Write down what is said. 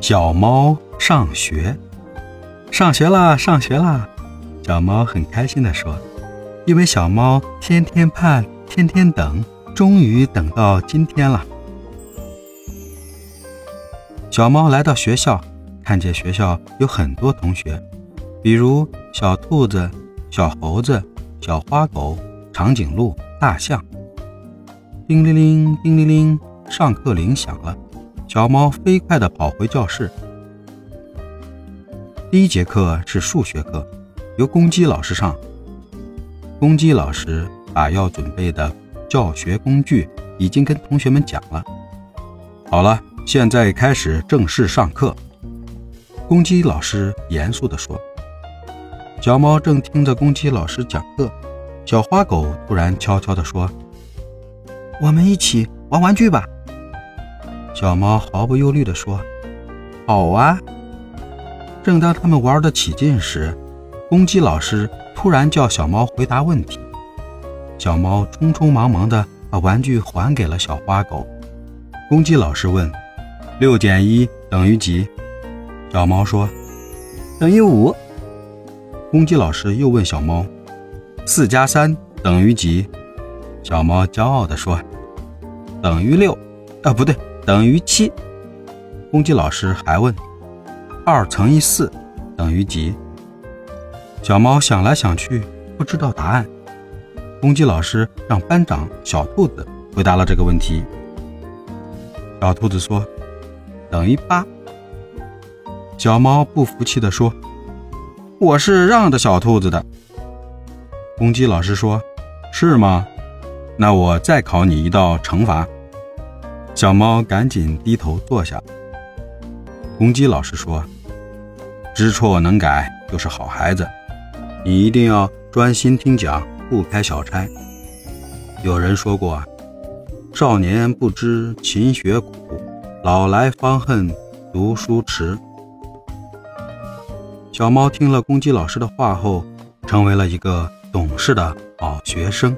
小猫上学，上学啦，上学啦！小猫很开心地说：“因为小猫天天盼，天天等，终于等到今天了。”小猫来到学校，看见学校有很多同学，比如小兔子、小猴子、小花狗、长颈鹿、大象。叮铃铃，叮铃铃，上课铃响了。小猫飞快地跑回教室。第一节课是数学课，由公鸡老师上。公鸡老师把要准备的教学工具已经跟同学们讲了。好了。现在开始正式上课，公鸡老师严肃地说。小猫正听着公鸡老师讲课，小花狗突然悄悄地说：“我们一起玩玩具吧。”小猫毫不忧虑地说：“好啊。”正当他们玩得起劲时，公鸡老师突然叫小猫回答问题。小猫匆匆忙忙地把玩具还给了小花狗。公鸡老师问。六减一等于几？小猫说：“等于五。”公鸡老师又问小猫：“四加三等于几？”小猫骄傲地说：“等于六。”啊，不对，等于七。公鸡老师还问：“二乘以四等于几？”小猫想来想去，不知道答案。公鸡老师让班长小兔子回答了这个问题。小兔子说。等于八。小猫不服气地说：“我是让着小兔子的。”公鸡老师说：“是吗？那我再考你一道乘法。”小猫赶紧低头坐下。公鸡老师说：“知错能改就是好孩子，你一定要专心听讲，不开小差。”有人说过：“少年不知勤学苦。”老来方恨读书迟。小猫听了公鸡老师的话后，成为了一个懂事的好学生。